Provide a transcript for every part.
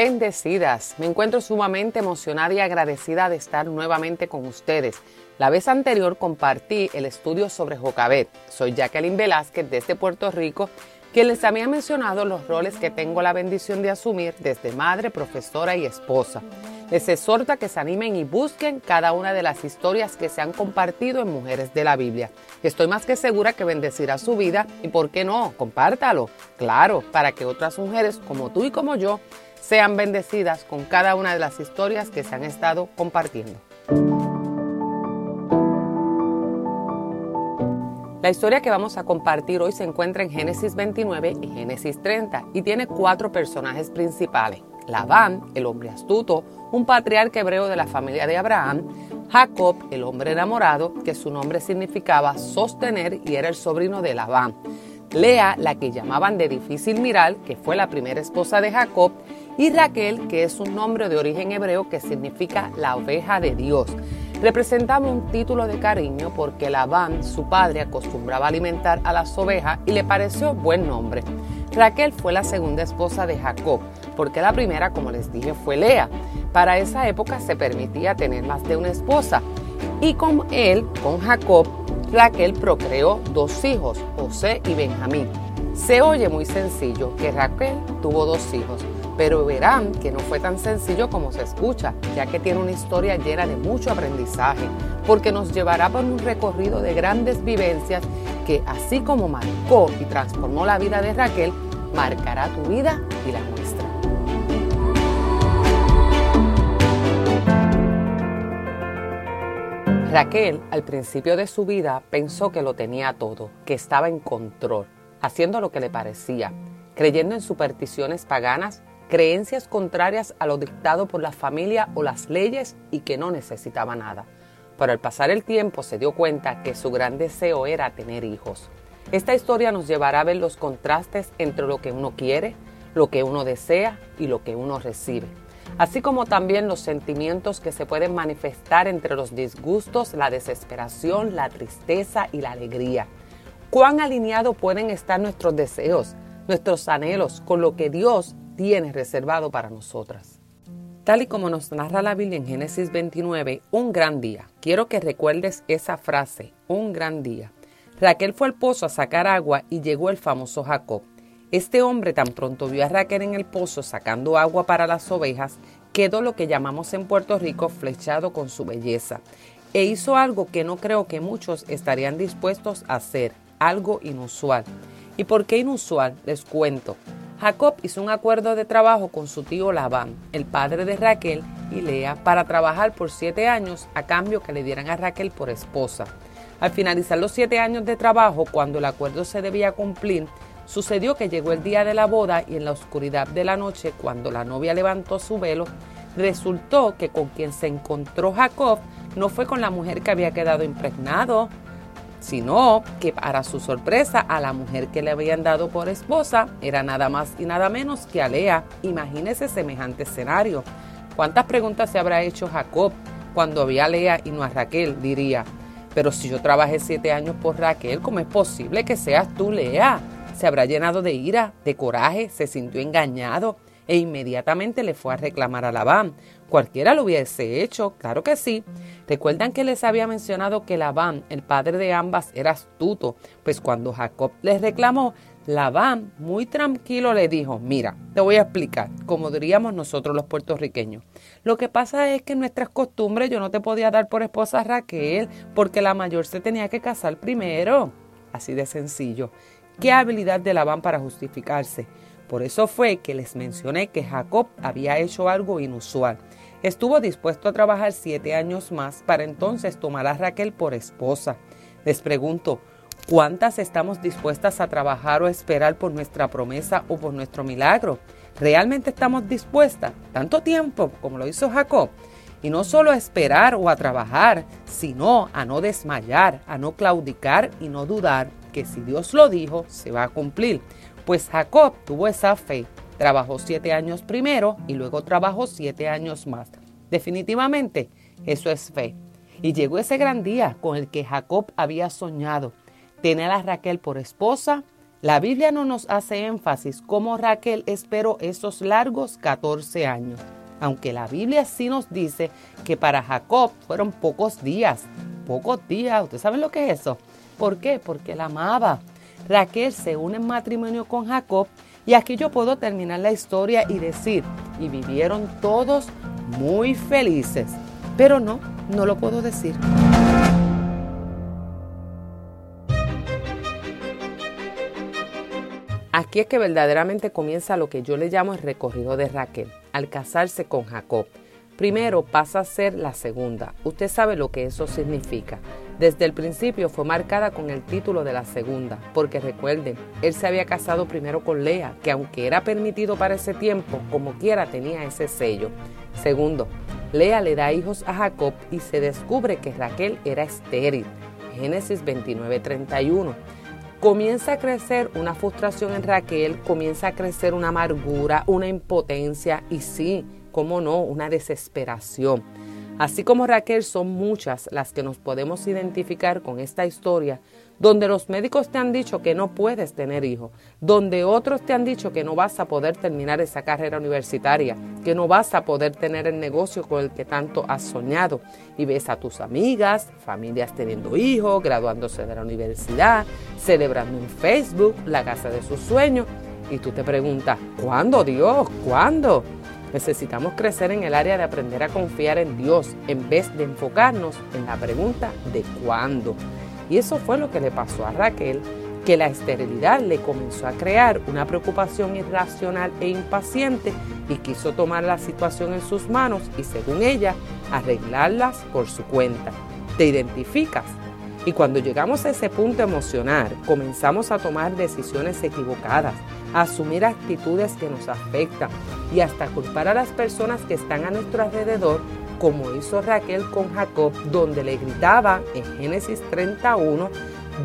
Bendecidas, me encuentro sumamente emocionada y agradecida de estar nuevamente con ustedes. La vez anterior compartí el estudio sobre Jocabet. Soy Jacqueline Velázquez desde Puerto Rico, quien les había mencionado los roles que tengo la bendición de asumir desde madre, profesora y esposa. Les exhorto a que se animen y busquen cada una de las historias que se han compartido en Mujeres de la Biblia. Estoy más que segura que bendecirá su vida y, ¿por qué no? Compártalo. Claro, para que otras mujeres como tú y como yo sean bendecidas con cada una de las historias que se han estado compartiendo. La historia que vamos a compartir hoy se encuentra en Génesis 29 y Génesis 30 y tiene cuatro personajes principales. Labán, el hombre astuto, un patriarca hebreo de la familia de Abraham, Jacob, el hombre enamorado, que su nombre significaba sostener y era el sobrino de Labán, Lea, la que llamaban de difícil mirar, que fue la primera esposa de Jacob, y Raquel, que es un nombre de origen hebreo que significa la oveja de Dios. Representaba un título de cariño porque Labán, su padre, acostumbraba alimentar a las ovejas y le pareció buen nombre. Raquel fue la segunda esposa de Jacob, porque la primera, como les dije, fue Lea. Para esa época se permitía tener más de una esposa. Y con él, con Jacob, Raquel procreó dos hijos, José y Benjamín. Se oye muy sencillo que Raquel tuvo dos hijos, pero verán que no fue tan sencillo como se escucha, ya que tiene una historia llena de mucho aprendizaje, porque nos llevará por un recorrido de grandes vivencias que así como marcó y transformó la vida de Raquel, marcará tu vida y la nuestra. Raquel, al principio de su vida, pensó que lo tenía todo, que estaba en control, haciendo lo que le parecía, creyendo en supersticiones paganas, creencias contrarias a lo dictado por la familia o las leyes y que no necesitaba nada. Pero al pasar el tiempo se dio cuenta que su gran deseo era tener hijos. Esta historia nos llevará a ver los contrastes entre lo que uno quiere, lo que uno desea y lo que uno recibe así como también los sentimientos que se pueden manifestar entre los disgustos, la desesperación, la tristeza y la alegría. Cuán alineados pueden estar nuestros deseos, nuestros anhelos con lo que Dios tiene reservado para nosotras. Tal y como nos narra la Biblia en Génesis 29, un gran día. Quiero que recuerdes esa frase, un gran día. Raquel fue al pozo a sacar agua y llegó el famoso Jacob. Este hombre tan pronto vio a Raquel en el pozo sacando agua para las ovejas, quedó lo que llamamos en Puerto Rico flechado con su belleza e hizo algo que no creo que muchos estarían dispuestos a hacer, algo inusual. ¿Y por qué inusual? Les cuento. Jacob hizo un acuerdo de trabajo con su tío Labán, el padre de Raquel y Lea, para trabajar por siete años a cambio que le dieran a Raquel por esposa. Al finalizar los siete años de trabajo, cuando el acuerdo se debía cumplir, Sucedió que llegó el día de la boda y en la oscuridad de la noche, cuando la novia levantó su velo, resultó que con quien se encontró Jacob no fue con la mujer que había quedado impregnado, sino que para su sorpresa a la mujer que le habían dado por esposa era nada más y nada menos que a Lea. Imagínese semejante escenario. ¿Cuántas preguntas se habrá hecho Jacob cuando había a Lea y no a Raquel? Diría, pero si yo trabajé siete años por Raquel, ¿cómo es posible que seas tú Lea? se habrá llenado de ira, de coraje, se sintió engañado e inmediatamente le fue a reclamar a Labán. Cualquiera lo hubiese hecho, claro que sí. Recuerdan que les había mencionado que Labán, el padre de ambas, era astuto, pues cuando Jacob les reclamó, Labán, muy tranquilo, le dijo, mira, te voy a explicar, como diríamos nosotros los puertorriqueños. Lo que pasa es que en nuestras costumbres yo no te podía dar por esposa a Raquel, porque la mayor se tenía que casar primero. Así de sencillo. Qué habilidad de Labán para justificarse. Por eso fue que les mencioné que Jacob había hecho algo inusual. Estuvo dispuesto a trabajar siete años más para entonces tomar a Raquel por esposa. Les pregunto, ¿Cuántas estamos dispuestas a trabajar o esperar por nuestra promesa o por nuestro milagro? ¿Realmente estamos dispuestas? Tanto tiempo como lo hizo Jacob. Y no solo a esperar o a trabajar, sino a no desmayar, a no claudicar y no dudar que si Dios lo dijo, se va a cumplir. Pues Jacob tuvo esa fe. Trabajó siete años primero y luego trabajó siete años más. Definitivamente, eso es fe. Y llegó ese gran día con el que Jacob había soñado. Tener a Raquel por esposa. La Biblia no nos hace énfasis cómo Raquel esperó esos largos 14 años aunque la Biblia sí nos dice que para Jacob fueron pocos días, pocos días, ¿ustedes saben lo que es eso? ¿Por qué? Porque la amaba. Raquel se une en matrimonio con Jacob y aquí yo puedo terminar la historia y decir, y vivieron todos muy felices, pero no, no lo puedo decir. Aquí es que verdaderamente comienza lo que yo le llamo el recorrido de Raquel, al casarse con Jacob. Primero pasa a ser la segunda. Usted sabe lo que eso significa. Desde el principio fue marcada con el título de la segunda, porque recuerden, él se había casado primero con Lea, que aunque era permitido para ese tiempo, como quiera tenía ese sello. Segundo, Lea le da hijos a Jacob y se descubre que Raquel era estéril. Génesis 29:31 comienza a crecer una frustración en Raquel, comienza a crecer una amargura, una impotencia y sí, cómo no, una desesperación. Así como Raquel, son muchas las que nos podemos identificar con esta historia donde los médicos te han dicho que no puedes tener hijos, donde otros te han dicho que no vas a poder terminar esa carrera universitaria, que no vas a poder tener el negocio con el que tanto has soñado. Y ves a tus amigas, familias teniendo hijos, graduándose de la universidad, celebrando en Facebook la casa de sus sueños. Y tú te preguntas, ¿cuándo Dios? ¿Cuándo? Necesitamos crecer en el área de aprender a confiar en Dios en vez de enfocarnos en la pregunta de cuándo. Y eso fue lo que le pasó a Raquel, que la esterilidad le comenzó a crear una preocupación irracional e impaciente y quiso tomar la situación en sus manos y según ella arreglarlas por su cuenta. ¿Te identificas? Y cuando llegamos a ese punto emocional, comenzamos a tomar decisiones equivocadas, a asumir actitudes que nos afectan y hasta culpar a las personas que están a nuestro alrededor como hizo Raquel con Jacob, donde le gritaba en Génesis 31,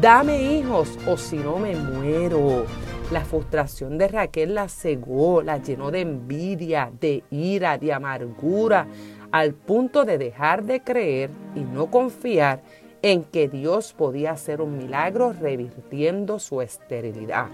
dame hijos o si no me muero. La frustración de Raquel la cegó, la llenó de envidia, de ira, de amargura, al punto de dejar de creer y no confiar en que Dios podía hacer un milagro revirtiendo su esterilidad,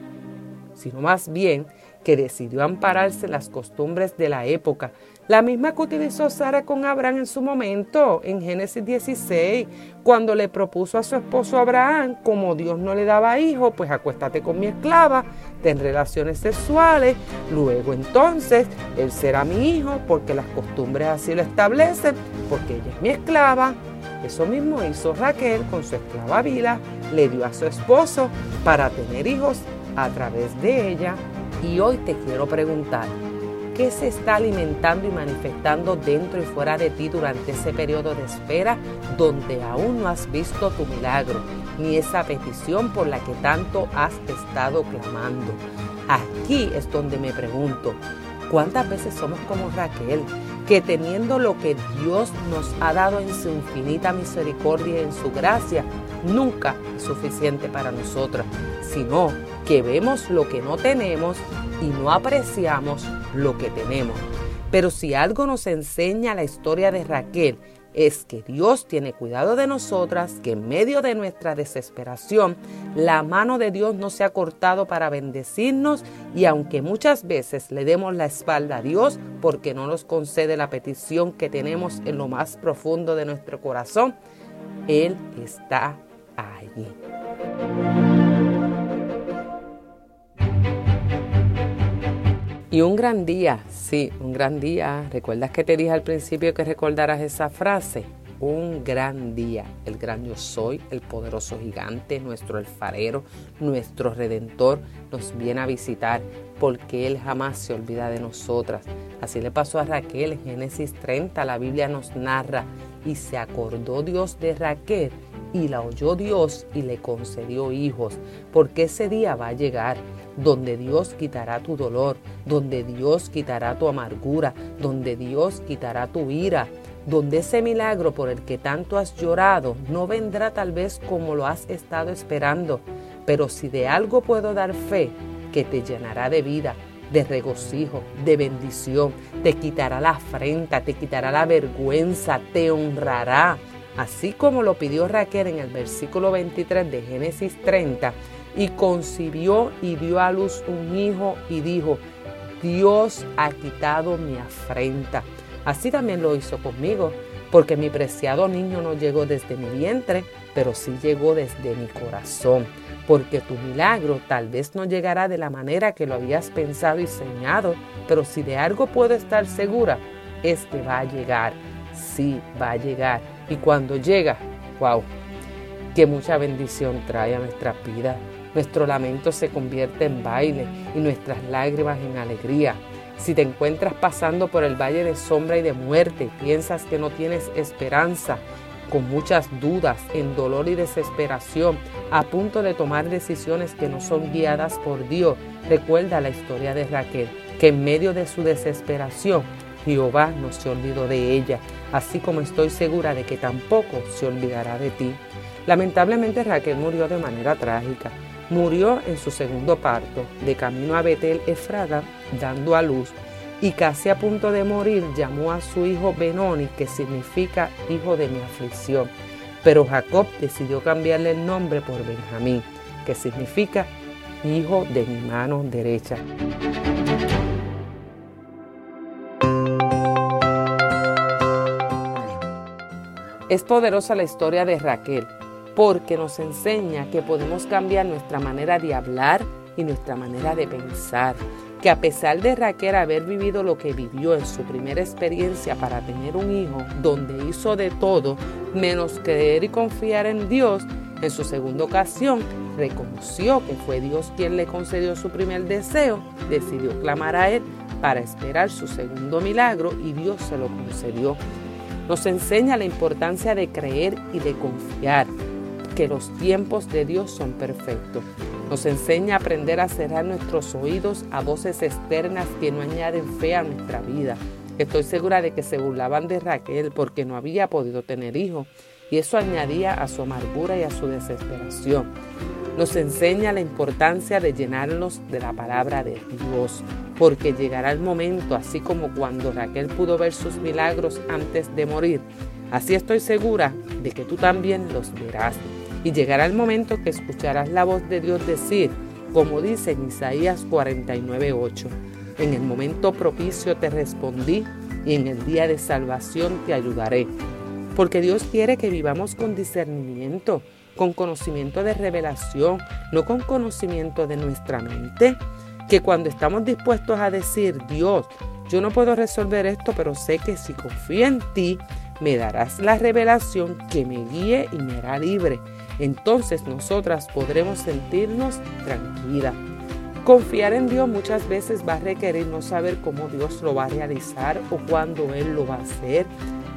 sino más bien que decidió ampararse las costumbres de la época, la misma que utilizó Sara con Abraham en su momento, en Génesis 16, cuando le propuso a su esposo Abraham, como Dios no le daba hijo, pues acuéstate con mi esclava, ten relaciones sexuales, luego entonces él será mi hijo, porque las costumbres así lo establecen, porque ella es mi esclava. Eso mismo hizo Raquel con su esclava Vila, le dio a su esposo para tener hijos a través de ella. Y hoy te quiero preguntar, qué se está alimentando y manifestando dentro y fuera de ti durante ese periodo de espera donde aún no has visto tu milagro ni esa petición por la que tanto has estado clamando. Aquí es donde me pregunto, ¿cuántas veces somos como Raquel? Que teniendo lo que Dios nos ha dado en su infinita misericordia y en su gracia, nunca es suficiente para nosotras, sino que vemos lo que no tenemos y no apreciamos lo que tenemos. Pero si algo nos enseña la historia de Raquel, es que Dios tiene cuidado de nosotras, que en medio de nuestra desesperación, la mano de Dios no se ha cortado para bendecirnos y aunque muchas veces le demos la espalda a Dios porque no nos concede la petición que tenemos en lo más profundo de nuestro corazón, Él está allí. Y un gran día, sí, un gran día. ¿Recuerdas que te dije al principio que recordaras esa frase? Un gran día. El gran yo soy, el poderoso gigante, nuestro alfarero, nuestro redentor, nos viene a visitar porque Él jamás se olvida de nosotras. Así le pasó a Raquel en Génesis 30, la Biblia nos narra, y se acordó Dios de Raquel y la oyó Dios y le concedió hijos, porque ese día va a llegar donde Dios quitará tu dolor, donde Dios quitará tu amargura, donde Dios quitará tu ira, donde ese milagro por el que tanto has llorado no vendrá tal vez como lo has estado esperando, pero si de algo puedo dar fe, que te llenará de vida, de regocijo, de bendición, te quitará la afrenta, te quitará la vergüenza, te honrará. Así como lo pidió Raquel en el versículo 23 de Génesis 30, y concibió y dio a luz un hijo y dijo, Dios ha quitado mi afrenta. Así también lo hizo conmigo, porque mi preciado niño no llegó desde mi vientre, pero sí llegó desde mi corazón porque tu milagro tal vez no llegará de la manera que lo habías pensado y soñado, pero si de algo puedo estar segura, es que va a llegar. Sí, va a llegar. Y cuando llega, wow, que mucha bendición trae a nuestra vida. Nuestro lamento se convierte en baile y nuestras lágrimas en alegría. Si te encuentras pasando por el valle de sombra y de muerte, piensas que no tienes esperanza, con muchas dudas, en dolor y desesperación, a punto de tomar decisiones que no son guiadas por Dios, recuerda la historia de Raquel, que en medio de su desesperación, Jehová no se olvidó de ella, así como estoy segura de que tampoco se olvidará de ti. Lamentablemente Raquel murió de manera trágica. Murió en su segundo parto, de camino a Betel Efrada, dando a luz y casi a punto de morir llamó a su hijo Benoni, que significa hijo de mi aflicción. Pero Jacob decidió cambiarle el nombre por Benjamín, que significa hijo de mi mano derecha. Es poderosa la historia de Raquel porque nos enseña que podemos cambiar nuestra manera de hablar y nuestra manera de pensar que a pesar de Raquel haber vivido lo que vivió en su primera experiencia para tener un hijo, donde hizo de todo menos creer y confiar en Dios, en su segunda ocasión reconoció que fue Dios quien le concedió su primer deseo, decidió clamar a Él para esperar su segundo milagro y Dios se lo concedió. Nos enseña la importancia de creer y de confiar, que los tiempos de Dios son perfectos. Nos enseña a aprender a cerrar nuestros oídos a voces externas que no añaden fe a nuestra vida. Estoy segura de que se burlaban de Raquel porque no había podido tener hijos y eso añadía a su amargura y a su desesperación. Nos enseña la importancia de llenarnos de la palabra de Dios, porque llegará el momento, así como cuando Raquel pudo ver sus milagros antes de morir. Así estoy segura de que tú también los verás y llegará el momento que escucharás la voz de Dios decir, como dice en Isaías 49:8, en el momento propicio te respondí y en el día de salvación te ayudaré. Porque Dios quiere que vivamos con discernimiento, con conocimiento de revelación, no con conocimiento de nuestra mente. Que cuando estamos dispuestos a decir, Dios, yo no puedo resolver esto, pero sé que si confío en ti, me darás la revelación que me guíe y me hará libre entonces nosotras podremos sentirnos tranquilas. Confiar en Dios muchas veces va a requerir no saber cómo Dios lo va a realizar o cuándo Él lo va a hacer.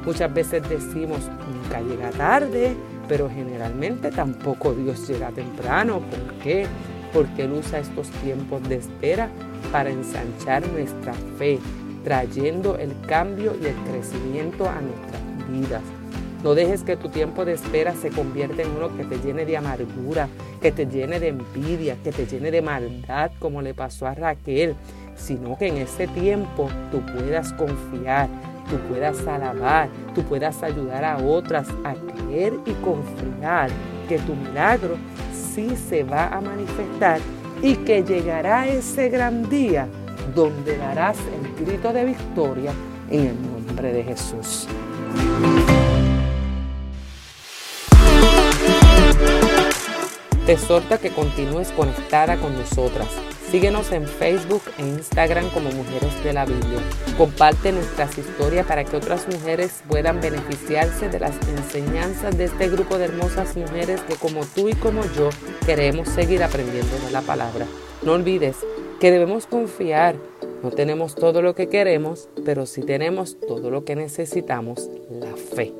Muchas veces decimos, nunca llega tarde, pero generalmente tampoco Dios llega temprano. ¿Por qué? Porque Él usa estos tiempos de espera para ensanchar nuestra fe, trayendo el cambio y el crecimiento a nuestras vidas. No dejes que tu tiempo de espera se convierta en uno que te llene de amargura, que te llene de envidia, que te llene de maldad, como le pasó a Raquel, sino que en ese tiempo tú puedas confiar, tú puedas alabar, tú puedas ayudar a otras a creer y confiar que tu milagro sí se va a manifestar y que llegará ese gran día donde darás el grito de victoria en el nombre de Jesús. Te exhorta que continúes conectada con nosotras. Síguenos en Facebook e Instagram como Mujeres de la Biblia. Comparte nuestras historias para que otras mujeres puedan beneficiarse de las enseñanzas de este grupo de hermosas mujeres que como tú y como yo queremos seguir aprendiendo de la palabra. No olvides que debemos confiar. No tenemos todo lo que queremos, pero sí tenemos todo lo que necesitamos, la fe.